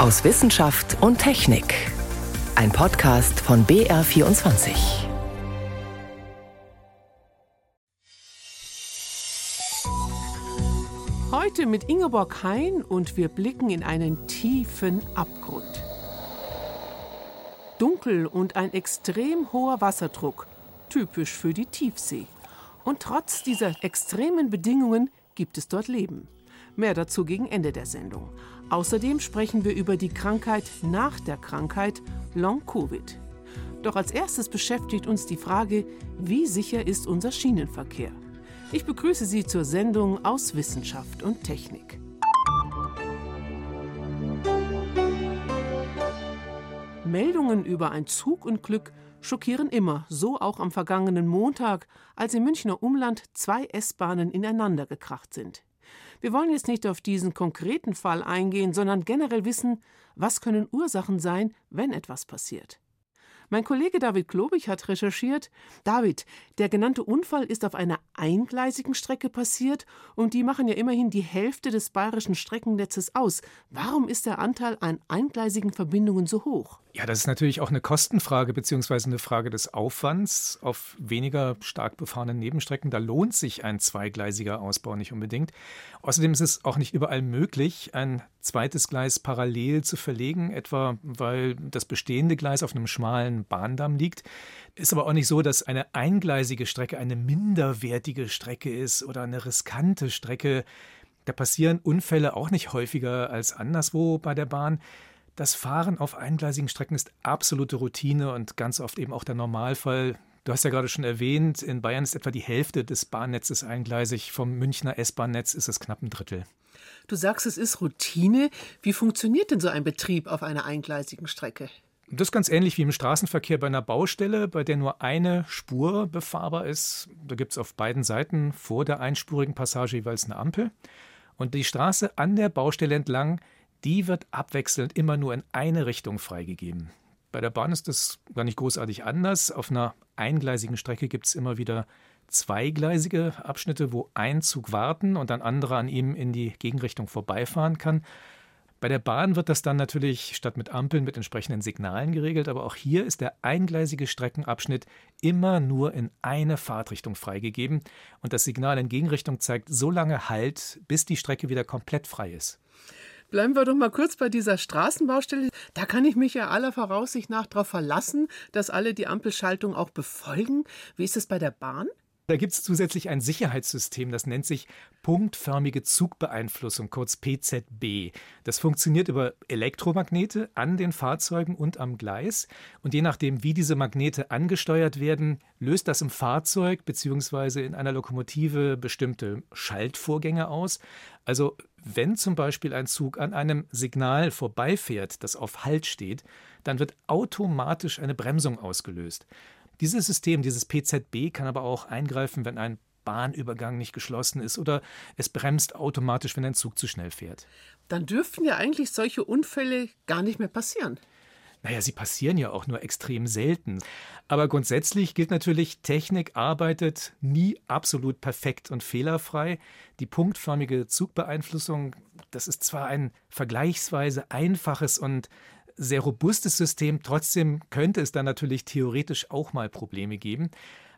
aus Wissenschaft und Technik. Ein Podcast von BR24. Heute mit Ingeborg Hein und wir blicken in einen tiefen Abgrund. Dunkel und ein extrem hoher Wasserdruck, typisch für die Tiefsee. Und trotz dieser extremen Bedingungen gibt es dort Leben. Mehr dazu gegen Ende der Sendung. Außerdem sprechen wir über die Krankheit nach der Krankheit Long-Covid. Doch als erstes beschäftigt uns die Frage, wie sicher ist unser Schienenverkehr? Ich begrüße Sie zur Sendung aus Wissenschaft und Technik. Meldungen über ein Zugunglück schockieren immer, so auch am vergangenen Montag, als im Münchner Umland zwei S-Bahnen ineinander gekracht sind. Wir wollen jetzt nicht auf diesen konkreten Fall eingehen, sondern generell wissen, was können Ursachen sein, wenn etwas passiert. Mein Kollege David Globig hat recherchiert. David, der genannte Unfall ist auf einer eingleisigen Strecke passiert und die machen ja immerhin die Hälfte des bayerischen Streckennetzes aus. Warum ist der Anteil an eingleisigen Verbindungen so hoch? Ja, das ist natürlich auch eine Kostenfrage beziehungsweise eine Frage des Aufwands. Auf weniger stark befahrenen Nebenstrecken, da lohnt sich ein zweigleisiger Ausbau nicht unbedingt. Außerdem ist es auch nicht überall möglich, ein zweites Gleis parallel zu verlegen, etwa weil das bestehende Gleis auf einem schmalen Bahndamm liegt. Ist aber auch nicht so, dass eine eingleisige Strecke eine minderwertige Strecke ist oder eine riskante Strecke. Da passieren Unfälle auch nicht häufiger als anderswo bei der Bahn. Das Fahren auf eingleisigen Strecken ist absolute Routine und ganz oft eben auch der Normalfall. Du hast ja gerade schon erwähnt, in Bayern ist etwa die Hälfte des Bahnnetzes eingleisig. Vom Münchner S-Bahn-Netz ist es knapp ein Drittel. Du sagst, es ist Routine. Wie funktioniert denn so ein Betrieb auf einer eingleisigen Strecke? Das ist ganz ähnlich wie im Straßenverkehr bei einer Baustelle, bei der nur eine Spur befahrbar ist. Da gibt es auf beiden Seiten vor der einspurigen Passage jeweils eine Ampel. Und die Straße an der Baustelle entlang, die wird abwechselnd immer nur in eine Richtung freigegeben. Bei der Bahn ist das gar nicht großartig anders. Auf einer eingleisigen Strecke gibt es immer wieder zweigleisige Abschnitte, wo ein Zug warten und ein anderer an ihm in die Gegenrichtung vorbeifahren kann. Bei der Bahn wird das dann natürlich statt mit Ampeln mit entsprechenden Signalen geregelt, aber auch hier ist der eingleisige Streckenabschnitt immer nur in eine Fahrtrichtung freigegeben und das Signal in Gegenrichtung zeigt so lange Halt, bis die Strecke wieder komplett frei ist. Bleiben wir doch mal kurz bei dieser Straßenbaustelle. Da kann ich mich ja aller Voraussicht nach darauf verlassen, dass alle die Ampelschaltung auch befolgen. Wie ist es bei der Bahn? Da gibt es zusätzlich ein Sicherheitssystem, das nennt sich punktförmige Zugbeeinflussung, kurz PZB. Das funktioniert über Elektromagnete an den Fahrzeugen und am Gleis. Und je nachdem, wie diese Magnete angesteuert werden, löst das im Fahrzeug bzw. in einer Lokomotive bestimmte Schaltvorgänge aus. Also wenn zum Beispiel ein Zug an einem Signal vorbeifährt, das auf Halt steht, dann wird automatisch eine Bremsung ausgelöst. Dieses System, dieses PZB, kann aber auch eingreifen, wenn ein Bahnübergang nicht geschlossen ist oder es bremst automatisch, wenn ein Zug zu schnell fährt. Dann dürften ja eigentlich solche Unfälle gar nicht mehr passieren. Naja, sie passieren ja auch nur extrem selten. Aber grundsätzlich gilt natürlich, Technik arbeitet nie absolut perfekt und fehlerfrei. Die punktförmige Zugbeeinflussung, das ist zwar ein vergleichsweise einfaches und sehr robustes System. Trotzdem könnte es da natürlich theoretisch auch mal Probleme geben.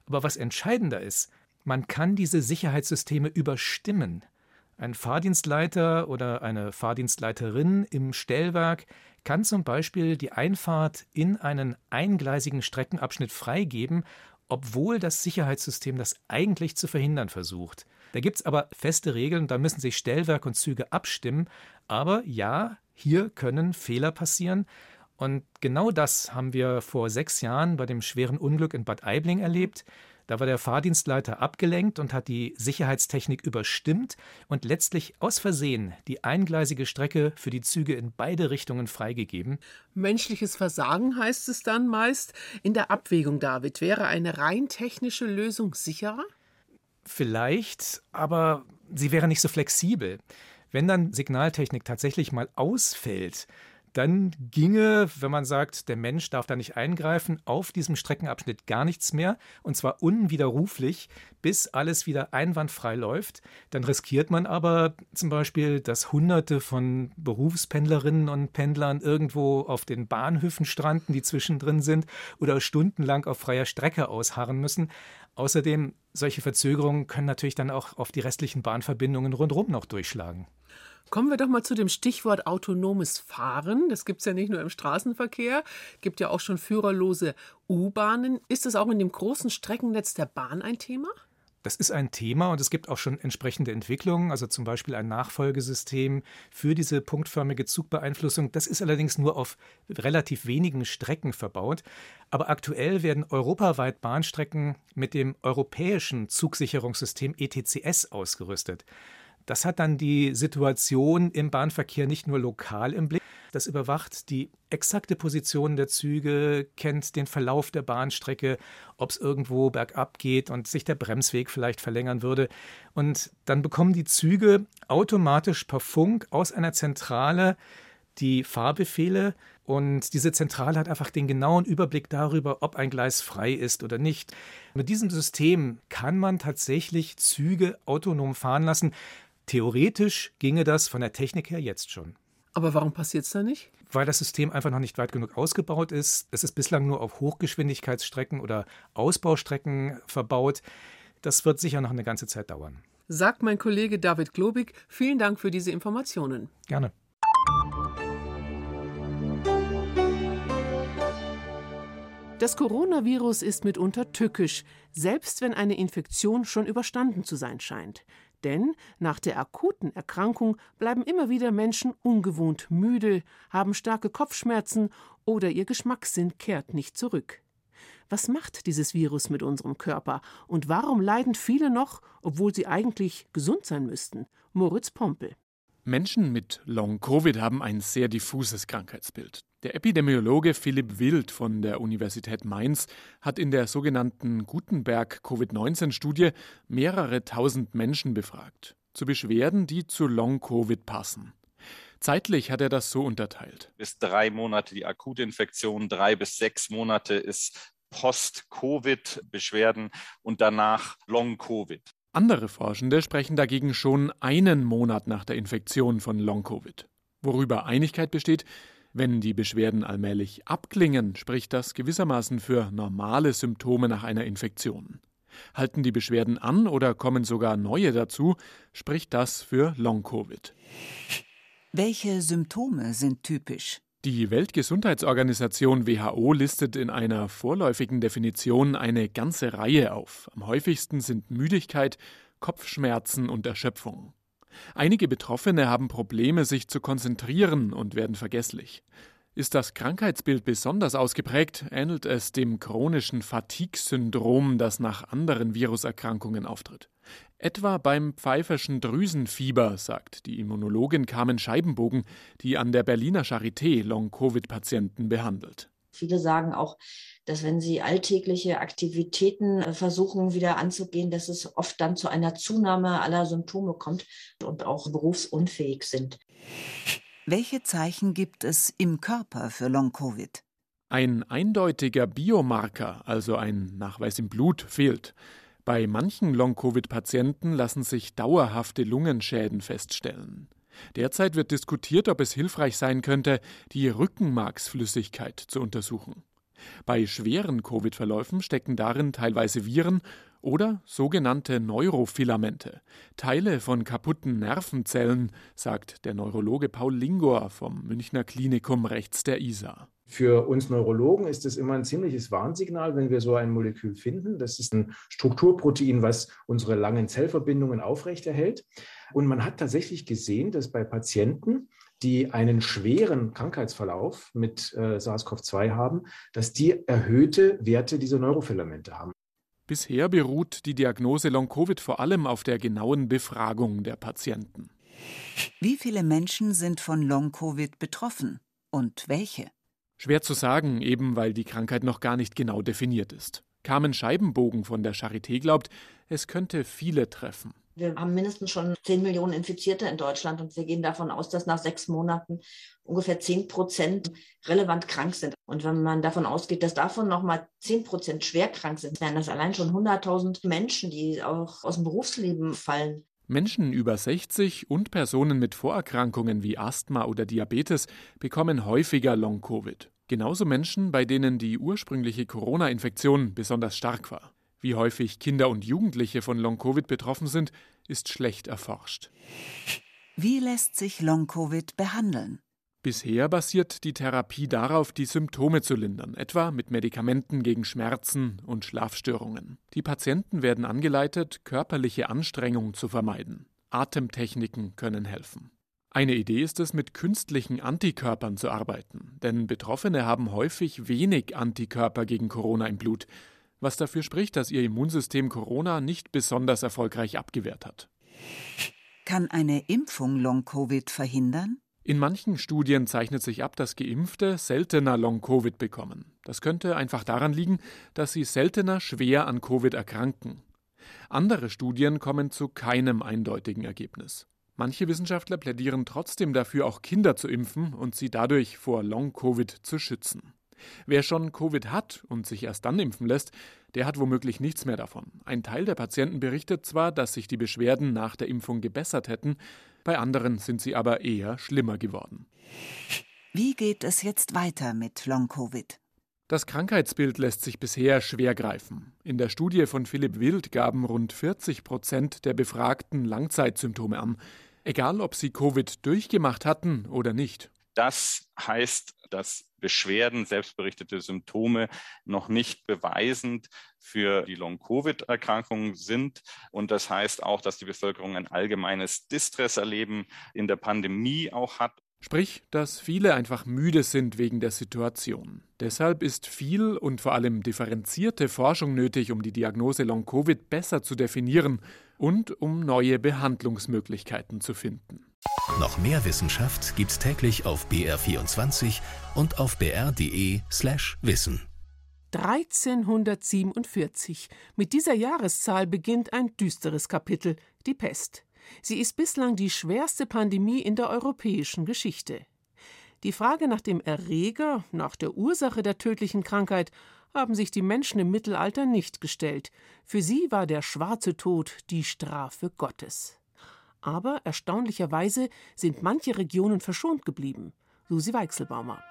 Aber was entscheidender ist, man kann diese Sicherheitssysteme überstimmen. Ein Fahrdienstleiter oder eine Fahrdienstleiterin im Stellwerk kann zum Beispiel die Einfahrt in einen eingleisigen Streckenabschnitt freigeben, obwohl das Sicherheitssystem das eigentlich zu verhindern versucht. Da gibt es aber feste Regeln, da müssen sich Stellwerk und Züge abstimmen. Aber ja, hier können Fehler passieren. Und genau das haben wir vor sechs Jahren bei dem schweren Unglück in Bad Aibling erlebt. Da war der Fahrdienstleiter abgelenkt und hat die Sicherheitstechnik überstimmt und letztlich aus Versehen die eingleisige Strecke für die Züge in beide Richtungen freigegeben. Menschliches Versagen heißt es dann meist. In der Abwägung, David, wäre eine rein technische Lösung sicherer? Vielleicht, aber sie wäre nicht so flexibel. Wenn dann Signaltechnik tatsächlich mal ausfällt, dann ginge, wenn man sagt, der Mensch darf da nicht eingreifen, auf diesem Streckenabschnitt gar nichts mehr und zwar unwiderruflich, bis alles wieder einwandfrei läuft. Dann riskiert man aber zum Beispiel, dass Hunderte von Berufspendlerinnen und Pendlern irgendwo auf den Bahnhöfen stranden, die zwischendrin sind oder stundenlang auf freier Strecke ausharren müssen. Außerdem, solche Verzögerungen können natürlich dann auch auf die restlichen Bahnverbindungen rundherum noch durchschlagen. Kommen wir doch mal zu dem Stichwort autonomes Fahren. Das gibt es ja nicht nur im Straßenverkehr, gibt ja auch schon führerlose U-Bahnen. Ist das auch in dem großen Streckennetz der Bahn ein Thema? Das ist ein Thema und es gibt auch schon entsprechende Entwicklungen, also zum Beispiel ein Nachfolgesystem für diese punktförmige Zugbeeinflussung. Das ist allerdings nur auf relativ wenigen Strecken verbaut. Aber aktuell werden europaweit Bahnstrecken mit dem europäischen Zugsicherungssystem ETCS ausgerüstet. Das hat dann die Situation im Bahnverkehr nicht nur lokal im Blick, das überwacht die exakte Position der Züge, kennt den Verlauf der Bahnstrecke, ob es irgendwo bergab geht und sich der Bremsweg vielleicht verlängern würde. Und dann bekommen die Züge automatisch per Funk aus einer Zentrale die Fahrbefehle und diese Zentrale hat einfach den genauen Überblick darüber, ob ein Gleis frei ist oder nicht. Mit diesem System kann man tatsächlich Züge autonom fahren lassen. Theoretisch ginge das von der Technik her jetzt schon. Aber warum passiert es da nicht? Weil das System einfach noch nicht weit genug ausgebaut ist. Es ist bislang nur auf Hochgeschwindigkeitsstrecken oder Ausbaustrecken verbaut. Das wird sicher noch eine ganze Zeit dauern. Sagt mein Kollege David Globig. Vielen Dank für diese Informationen. Gerne. Das Coronavirus ist mitunter tückisch, selbst wenn eine Infektion schon überstanden zu sein scheint. Denn nach der akuten Erkrankung bleiben immer wieder Menschen ungewohnt müde, haben starke Kopfschmerzen oder ihr Geschmackssinn kehrt nicht zurück. Was macht dieses Virus mit unserem Körper und warum leiden viele noch, obwohl sie eigentlich gesund sein müssten? Moritz Pompel. Menschen mit Long-Covid haben ein sehr diffuses Krankheitsbild. Der Epidemiologe Philipp Wild von der Universität Mainz hat in der sogenannten Gutenberg-Covid-19-Studie mehrere tausend Menschen befragt. Zu Beschwerden, die zu Long-Covid passen. Zeitlich hat er das so unterteilt. Bis drei Monate die akute Infektion, drei bis sechs Monate ist Post-Covid-Beschwerden und danach Long-Covid. Andere Forschende sprechen dagegen schon einen Monat nach der Infektion von Long-Covid. Worüber Einigkeit besteht, wenn die Beschwerden allmählich abklingen, spricht das gewissermaßen für normale Symptome nach einer Infektion. Halten die Beschwerden an oder kommen sogar neue dazu, spricht das für Long-Covid. Welche Symptome sind typisch? Die Weltgesundheitsorganisation WHO listet in einer vorläufigen Definition eine ganze Reihe auf. Am häufigsten sind Müdigkeit, Kopfschmerzen und Erschöpfung. Einige Betroffene haben Probleme, sich zu konzentrieren und werden vergesslich. Ist das Krankheitsbild besonders ausgeprägt, ähnelt es dem chronischen Fatigue-Syndrom, das nach anderen Viruserkrankungen auftritt. Etwa beim pfeiferschen Drüsenfieber, sagt die Immunologin Carmen Scheibenbogen, die an der Berliner Charité Long-Covid-Patienten behandelt. Viele sagen auch, dass wenn sie alltägliche Aktivitäten äh, versuchen wieder anzugehen, dass es oft dann zu einer Zunahme aller Symptome kommt und auch berufsunfähig sind. Welche Zeichen gibt es im Körper für Long-Covid? Ein eindeutiger Biomarker, also ein Nachweis im Blut, fehlt. Bei manchen Long-Covid-Patienten lassen sich dauerhafte Lungenschäden feststellen. Derzeit wird diskutiert, ob es hilfreich sein könnte, die Rückenmarksflüssigkeit zu untersuchen. Bei schweren Covid-Verläufen stecken darin teilweise Viren oder sogenannte Neurofilamente, Teile von kaputten Nervenzellen, sagt der Neurologe Paul Lingor vom Münchner Klinikum rechts der Isar. Für uns Neurologen ist es immer ein ziemliches Warnsignal, wenn wir so ein Molekül finden. Das ist ein Strukturprotein, was unsere langen Zellverbindungen aufrechterhält. Und man hat tatsächlich gesehen, dass bei Patienten, die einen schweren Krankheitsverlauf mit äh, SARS-CoV-2 haben, dass die erhöhte Werte dieser Neurofilamente haben. Bisher beruht die Diagnose Long-Covid vor allem auf der genauen Befragung der Patienten. Wie viele Menschen sind von Long-Covid betroffen und welche? Schwer zu sagen, eben weil die Krankheit noch gar nicht genau definiert ist. Carmen Scheibenbogen von der Charité glaubt, es könnte viele treffen. Wir haben mindestens schon 10 Millionen Infizierte in Deutschland und wir gehen davon aus, dass nach sechs Monaten ungefähr 10 Prozent relevant krank sind. Und wenn man davon ausgeht, dass davon nochmal 10 Prozent schwer krank sind, wären das allein schon 100.000 Menschen, die auch aus dem Berufsleben fallen. Menschen über 60 und Personen mit Vorerkrankungen wie Asthma oder Diabetes bekommen häufiger Long-Covid. Genauso Menschen, bei denen die ursprüngliche Corona-Infektion besonders stark war. Wie häufig Kinder und Jugendliche von Long-Covid betroffen sind, ist schlecht erforscht. Wie lässt sich Long-Covid behandeln? Bisher basiert die Therapie darauf, die Symptome zu lindern, etwa mit Medikamenten gegen Schmerzen und Schlafstörungen. Die Patienten werden angeleitet, körperliche Anstrengung zu vermeiden. Atemtechniken können helfen. Eine Idee ist es, mit künstlichen Antikörpern zu arbeiten, denn Betroffene haben häufig wenig Antikörper gegen Corona im Blut, was dafür spricht, dass ihr Immunsystem Corona nicht besonders erfolgreich abgewehrt hat. Kann eine Impfung Long-Covid verhindern? In manchen Studien zeichnet sich ab, dass Geimpfte seltener Long-Covid bekommen. Das könnte einfach daran liegen, dass sie seltener schwer an Covid erkranken. Andere Studien kommen zu keinem eindeutigen Ergebnis. Manche Wissenschaftler plädieren trotzdem dafür, auch Kinder zu impfen und sie dadurch vor Long-Covid zu schützen. Wer schon Covid hat und sich erst dann impfen lässt, der hat womöglich nichts mehr davon. Ein Teil der Patienten berichtet zwar, dass sich die Beschwerden nach der Impfung gebessert hätten, bei anderen sind sie aber eher schlimmer geworden. Wie geht es jetzt weiter mit Long-Covid? Das Krankheitsbild lässt sich bisher schwer greifen. In der Studie von Philipp Wild gaben rund 40 Prozent der Befragten Langzeitsymptome an, egal ob sie Covid durchgemacht hatten oder nicht. Das heißt, dass Beschwerden, selbstberichtete Symptome noch nicht beweisend für die Long-Covid-Erkrankung sind. Und das heißt auch, dass die Bevölkerung ein allgemeines Distress-Erleben in der Pandemie auch hat. Sprich, dass viele einfach müde sind wegen der Situation. Deshalb ist viel und vor allem differenzierte Forschung nötig, um die Diagnose Long-Covid besser zu definieren und um neue Behandlungsmöglichkeiten zu finden. Noch mehr Wissenschaft gibt's täglich auf BR24 und auf br.de/slash wissen. 1347. Mit dieser Jahreszahl beginnt ein düsteres Kapitel, die Pest. Sie ist bislang die schwerste Pandemie in der europäischen Geschichte. Die Frage nach dem Erreger, nach der Ursache der tödlichen Krankheit, haben sich die Menschen im Mittelalter nicht gestellt. Für sie war der schwarze Tod die Strafe Gottes. Aber erstaunlicherweise sind manche Regionen verschont geblieben. Susi Weichselbaumer.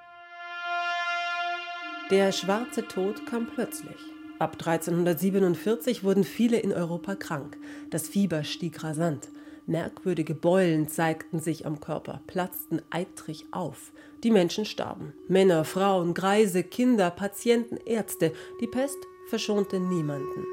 Der schwarze Tod kam plötzlich. Ab 1347 wurden viele in Europa krank. Das Fieber stieg rasant. Merkwürdige Beulen zeigten sich am Körper, platzten eitrig auf. Die Menschen starben. Männer, Frauen, Greise, Kinder, Patienten, Ärzte. Die Pest verschonte niemanden.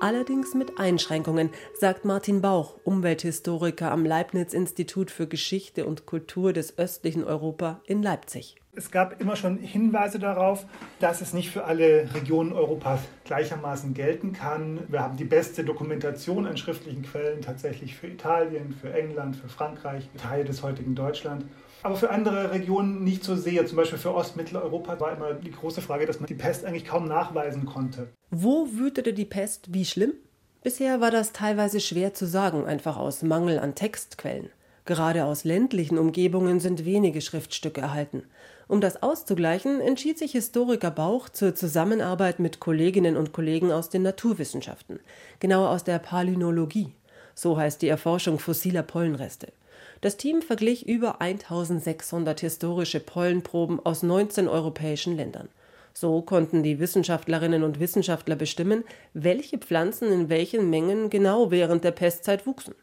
Allerdings mit Einschränkungen, sagt Martin Bauch, Umwelthistoriker am Leibniz-Institut für Geschichte und Kultur des östlichen Europa in Leipzig. Es gab immer schon Hinweise darauf, dass es nicht für alle Regionen Europas gleichermaßen gelten kann. Wir haben die beste Dokumentation an schriftlichen Quellen tatsächlich für Italien, für England, für Frankreich, Teile des heutigen Deutschland aber für andere Regionen nicht so sehr. Zum Beispiel für Ostmitteleuropa war immer die große Frage, dass man die Pest eigentlich kaum nachweisen konnte. Wo wütete die Pest wie schlimm? Bisher war das teilweise schwer zu sagen, einfach aus Mangel an Textquellen. Gerade aus ländlichen Umgebungen sind wenige Schriftstücke erhalten. Um das auszugleichen, entschied sich Historiker Bauch zur Zusammenarbeit mit Kolleginnen und Kollegen aus den Naturwissenschaften, genauer aus der Palynologie. So heißt die Erforschung fossiler Pollenreste. Das Team verglich über 1600 historische Pollenproben aus 19 europäischen Ländern. So konnten die Wissenschaftlerinnen und Wissenschaftler bestimmen, welche Pflanzen in welchen Mengen genau während der Pestzeit wuchsen.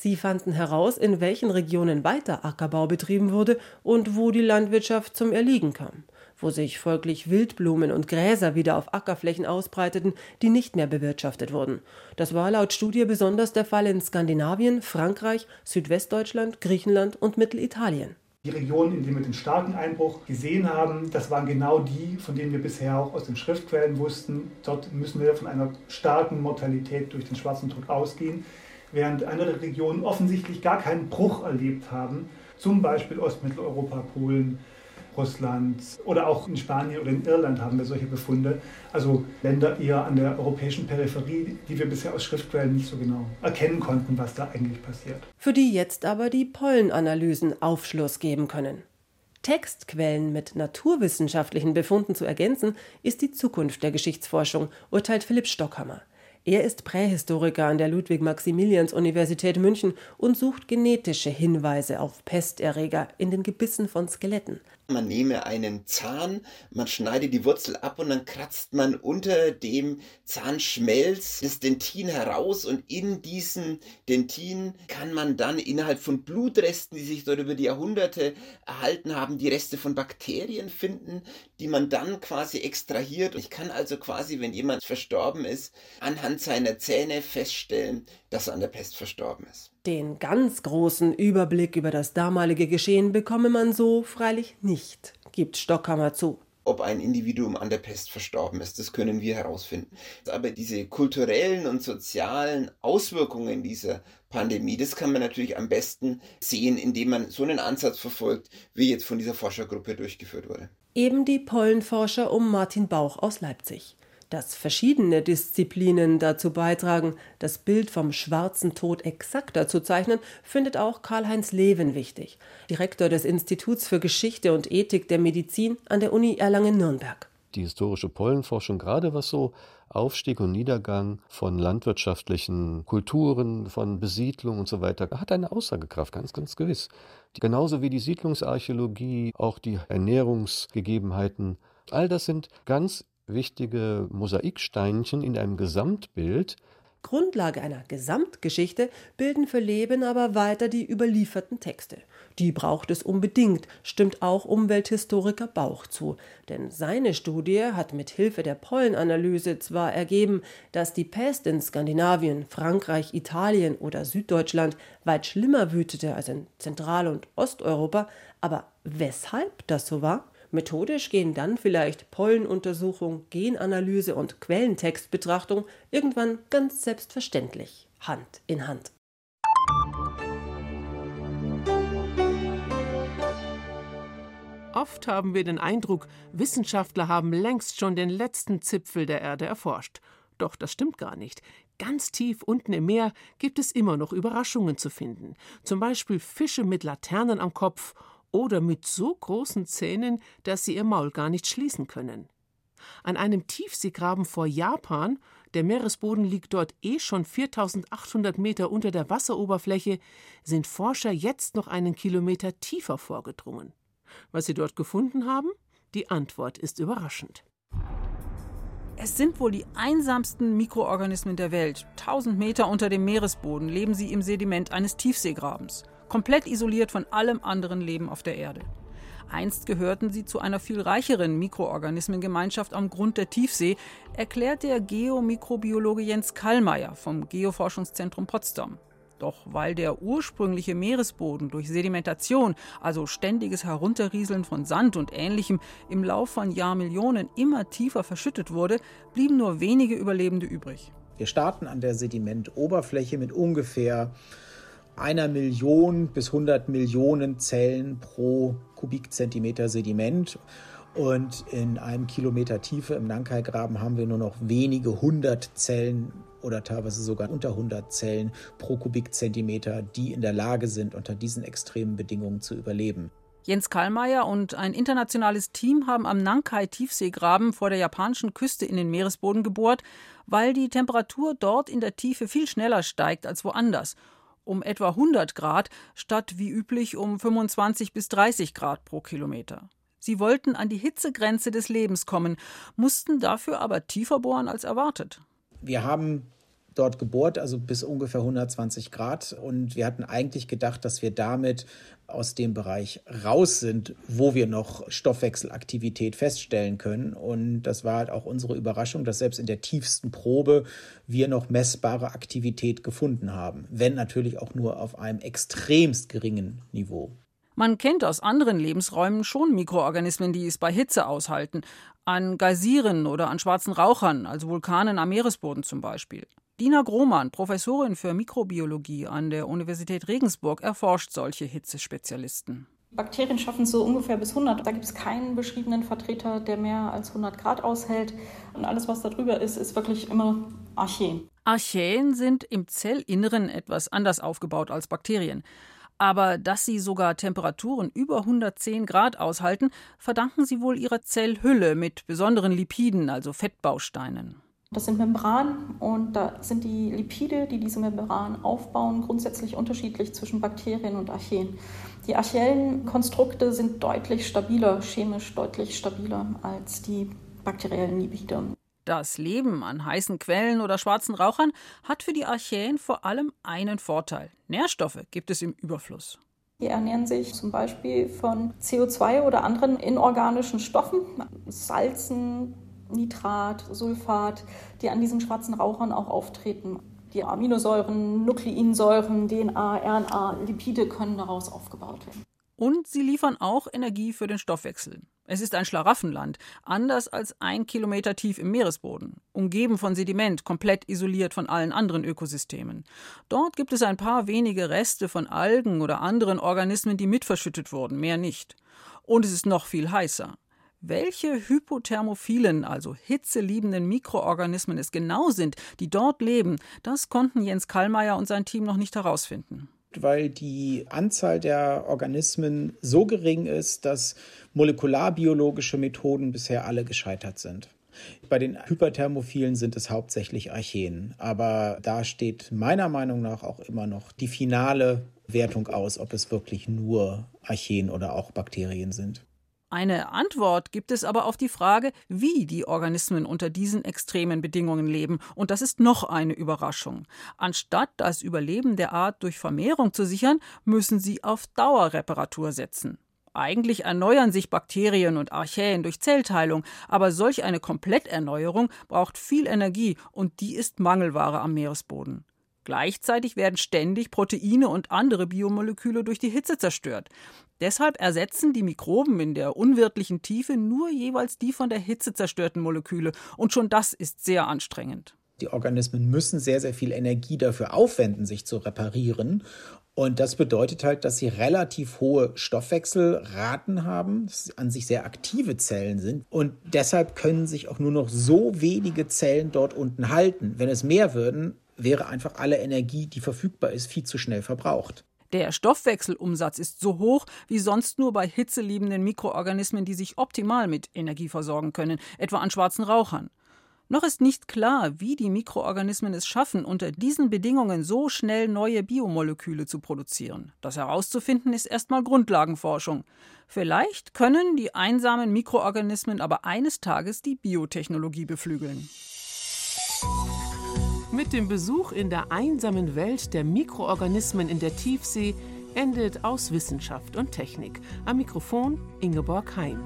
Sie fanden heraus, in welchen Regionen weiter Ackerbau betrieben wurde und wo die Landwirtschaft zum Erliegen kam wo sich folglich Wildblumen und Gräser wieder auf Ackerflächen ausbreiteten, die nicht mehr bewirtschaftet wurden. Das war laut Studie besonders der Fall in Skandinavien, Frankreich, Südwestdeutschland, Griechenland und Mittelitalien. Die Regionen, in denen wir den starken Einbruch gesehen haben, das waren genau die, von denen wir bisher auch aus den Schriftquellen wussten. Dort müssen wir von einer starken Mortalität durch den schwarzen Tod ausgehen, während andere Regionen offensichtlich gar keinen Bruch erlebt haben, zum Beispiel Ostmitteleuropa, Polen, Russland oder auch in Spanien oder in Irland haben wir solche Befunde. Also Länder eher an der europäischen Peripherie, die wir bisher aus Schriftquellen nicht so genau erkennen konnten, was da eigentlich passiert. Für die jetzt aber die Pollenanalysen Aufschluss geben können. Textquellen mit naturwissenschaftlichen Befunden zu ergänzen, ist die Zukunft der Geschichtsforschung, urteilt Philipp Stockhammer. Er ist Prähistoriker an der Ludwig-Maximilians-Universität München und sucht genetische Hinweise auf Pesterreger in den Gebissen von Skeletten, man nehme einen Zahn, man schneidet die Wurzel ab und dann kratzt man unter dem Zahnschmelz das Dentin heraus und in diesem Dentin kann man dann innerhalb von Blutresten, die sich dort über die Jahrhunderte erhalten haben, die Reste von Bakterien finden, die man dann quasi extrahiert. Ich kann also quasi, wenn jemand verstorben ist, anhand seiner Zähne feststellen, dass er an der Pest verstorben ist. Den ganz großen Überblick über das damalige Geschehen bekomme man so freilich nicht, gibt Stockhammer zu. Ob ein Individuum an der Pest verstorben ist, das können wir herausfinden. Aber diese kulturellen und sozialen Auswirkungen dieser Pandemie, das kann man natürlich am besten sehen, indem man so einen Ansatz verfolgt, wie jetzt von dieser Forschergruppe durchgeführt wurde. Eben die Pollenforscher um Martin Bauch aus Leipzig dass verschiedene Disziplinen dazu beitragen, das Bild vom schwarzen Tod exakter zu zeichnen, findet auch Karl-Heinz Leven wichtig, Direktor des Instituts für Geschichte und Ethik der Medizin an der Uni Erlangen-Nürnberg. Die historische Pollenforschung, gerade was so Aufstieg und Niedergang von landwirtschaftlichen Kulturen, von Besiedlung und so weiter, hat eine Aussagekraft, ganz, ganz gewiss. Genauso wie die Siedlungsarchäologie, auch die Ernährungsgegebenheiten, all das sind ganz wichtige Mosaiksteinchen in einem Gesamtbild. Grundlage einer Gesamtgeschichte bilden für Leben aber weiter die überlieferten Texte. Die braucht es unbedingt, stimmt auch Umwelthistoriker Bauch zu. Denn seine Studie hat mit Hilfe der Pollenanalyse zwar ergeben, dass die Pest in Skandinavien, Frankreich, Italien oder Süddeutschland weit schlimmer wütete als in Zentral- und Osteuropa, aber weshalb das so war? Methodisch gehen dann vielleicht Pollenuntersuchung, Genanalyse und Quellentextbetrachtung irgendwann ganz selbstverständlich Hand in Hand. Oft haben wir den Eindruck, Wissenschaftler haben längst schon den letzten Zipfel der Erde erforscht. Doch das stimmt gar nicht. Ganz tief unten im Meer gibt es immer noch Überraschungen zu finden. Zum Beispiel Fische mit Laternen am Kopf oder mit so großen Zähnen, dass sie ihr Maul gar nicht schließen können. An einem Tiefseegraben vor Japan, der Meeresboden liegt dort eh schon 4800 Meter unter der Wasseroberfläche, sind Forscher jetzt noch einen Kilometer tiefer vorgedrungen. Was sie dort gefunden haben? Die Antwort ist überraschend. Es sind wohl die einsamsten Mikroorganismen der Welt. 1000 Meter unter dem Meeresboden leben sie im Sediment eines Tiefseegrabens komplett isoliert von allem anderen Leben auf der Erde. Einst gehörten sie zu einer viel reicheren Mikroorganismengemeinschaft am Grund der Tiefsee, erklärt der Geomikrobiologe Jens Kallmeier vom Geoforschungszentrum Potsdam. Doch weil der ursprüngliche Meeresboden durch Sedimentation, also ständiges Herunterrieseln von Sand und ähnlichem, im Lauf von Jahrmillionen immer tiefer verschüttet wurde, blieben nur wenige Überlebende übrig. Wir starten an der Sedimentoberfläche mit ungefähr einer Million bis 100 Millionen Zellen pro Kubikzentimeter Sediment. Und in einem Kilometer Tiefe im Nankai-Graben haben wir nur noch wenige hundert Zellen oder teilweise sogar unter 100 Zellen pro Kubikzentimeter, die in der Lage sind, unter diesen extremen Bedingungen zu überleben. Jens Kallmeier und ein internationales Team haben am Nankai-Tiefseegraben vor der japanischen Küste in den Meeresboden gebohrt, weil die Temperatur dort in der Tiefe viel schneller steigt als woanders um etwa 100 Grad statt wie üblich um 25 bis 30 Grad pro Kilometer. Sie wollten an die Hitzegrenze des Lebens kommen, mussten dafür aber tiefer bohren als erwartet. Wir haben dort gebohrt, also bis ungefähr 120 Grad. Und wir hatten eigentlich gedacht, dass wir damit aus dem Bereich raus sind, wo wir noch Stoffwechselaktivität feststellen können. Und das war halt auch unsere Überraschung, dass selbst in der tiefsten Probe wir noch messbare Aktivität gefunden haben. Wenn natürlich auch nur auf einem extremst geringen Niveau. Man kennt aus anderen Lebensräumen schon Mikroorganismen, die es bei Hitze aushalten. An Geysiren oder an schwarzen Rauchern, also Vulkanen am Meeresboden zum Beispiel. Dina Grohmann, Professorin für Mikrobiologie an der Universität Regensburg, erforscht solche Hitzespezialisten. Bakterien schaffen es so ungefähr bis 100. Da gibt es keinen beschriebenen Vertreter, der mehr als 100 Grad aushält. Und alles, was da drüber ist, ist wirklich immer Archäen. Archäen sind im Zellinneren etwas anders aufgebaut als Bakterien. Aber dass sie sogar Temperaturen über 110 Grad aushalten, verdanken sie wohl ihrer Zellhülle mit besonderen Lipiden, also Fettbausteinen. Das sind Membranen und da sind die Lipide, die diese Membran aufbauen, grundsätzlich unterschiedlich zwischen Bakterien und Archeen. Die archäellen Konstrukte sind deutlich stabiler, chemisch deutlich stabiler als die bakteriellen Lipide. Das Leben an heißen Quellen oder schwarzen Rauchern hat für die Archäen vor allem einen Vorteil. Nährstoffe gibt es im Überfluss. Die ernähren sich zum Beispiel von CO2 oder anderen inorganischen Stoffen, Salzen, Nitrat, Sulfat, die an diesen schwarzen Rauchern auch auftreten. Die Aminosäuren, Nukleinsäuren, DNA, RNA, Lipide können daraus aufgebaut werden. Und sie liefern auch Energie für den Stoffwechsel. Es ist ein Schlaraffenland, anders als ein Kilometer tief im Meeresboden, umgeben von Sediment, komplett isoliert von allen anderen Ökosystemen. Dort gibt es ein paar wenige Reste von Algen oder anderen Organismen, die mitverschüttet wurden, mehr nicht. Und es ist noch viel heißer. Welche hypothermophilen, also hitzeliebenden Mikroorganismen es genau sind, die dort leben, das konnten Jens Kallmeier und sein Team noch nicht herausfinden weil die Anzahl der Organismen so gering ist, dass molekularbiologische Methoden bisher alle gescheitert sind. Bei den Hyperthermophilen sind es hauptsächlich Archeen, aber da steht meiner Meinung nach auch immer noch die finale Wertung aus, ob es wirklich nur Archeen oder auch Bakterien sind. Eine Antwort gibt es aber auf die Frage, wie die Organismen unter diesen extremen Bedingungen leben. Und das ist noch eine Überraschung. Anstatt das Überleben der Art durch Vermehrung zu sichern, müssen sie auf Dauerreparatur setzen. Eigentlich erneuern sich Bakterien und Archäen durch Zellteilung, aber solch eine Kompletterneuerung braucht viel Energie und die ist Mangelware am Meeresboden. Gleichzeitig werden ständig Proteine und andere Biomoleküle durch die Hitze zerstört. Deshalb ersetzen die Mikroben in der unwirtlichen Tiefe nur jeweils die von der Hitze zerstörten Moleküle. Und schon das ist sehr anstrengend. Die Organismen müssen sehr, sehr viel Energie dafür aufwenden, sich zu reparieren. Und das bedeutet halt, dass sie relativ hohe Stoffwechselraten haben, dass sie an sich sehr aktive Zellen sind. Und deshalb können sich auch nur noch so wenige Zellen dort unten halten. Wenn es mehr würden, wäre einfach alle Energie, die verfügbar ist, viel zu schnell verbraucht. Der Stoffwechselumsatz ist so hoch wie sonst nur bei hitzeliebenden Mikroorganismen, die sich optimal mit Energie versorgen können, etwa an schwarzen Rauchern. Noch ist nicht klar, wie die Mikroorganismen es schaffen, unter diesen Bedingungen so schnell neue Biomoleküle zu produzieren. Das herauszufinden ist erstmal Grundlagenforschung. Vielleicht können die einsamen Mikroorganismen aber eines Tages die Biotechnologie beflügeln. Mit dem Besuch in der einsamen Welt der Mikroorganismen in der Tiefsee endet aus Wissenschaft und Technik. Am Mikrofon Ingeborg Hein.